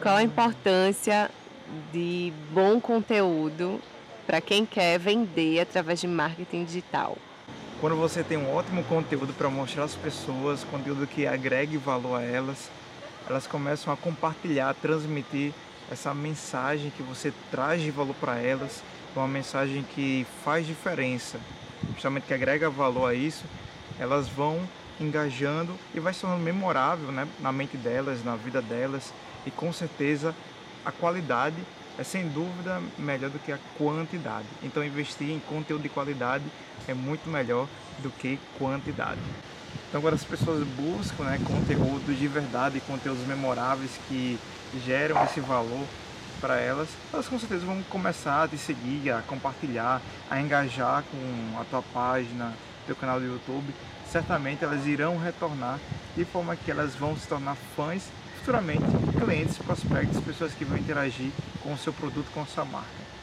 Qual a importância de bom conteúdo para quem quer vender através de marketing digital? Quando você tem um ótimo conteúdo para mostrar às pessoas, conteúdo que agregue valor a elas, elas começam a compartilhar, a transmitir essa mensagem que você traz de valor para elas, uma mensagem que faz diferença, justamente que agrega valor a isso, elas vão engajando e vai se tornando memorável né, na mente delas, na vida delas e com certeza a qualidade é sem dúvida melhor do que a quantidade. Então investir em conteúdo de qualidade é muito melhor do que quantidade. Então quando as pessoas buscam né, conteúdos de verdade, conteúdos memoráveis que geram esse valor para elas, elas com certeza vão começar a te seguir, a compartilhar, a engajar com a tua página, teu canal do YouTube. Certamente elas irão retornar de forma que elas vão se tornar fãs futuramente clientes, prospectos, pessoas que vão interagir com o seu produto, com a sua marca.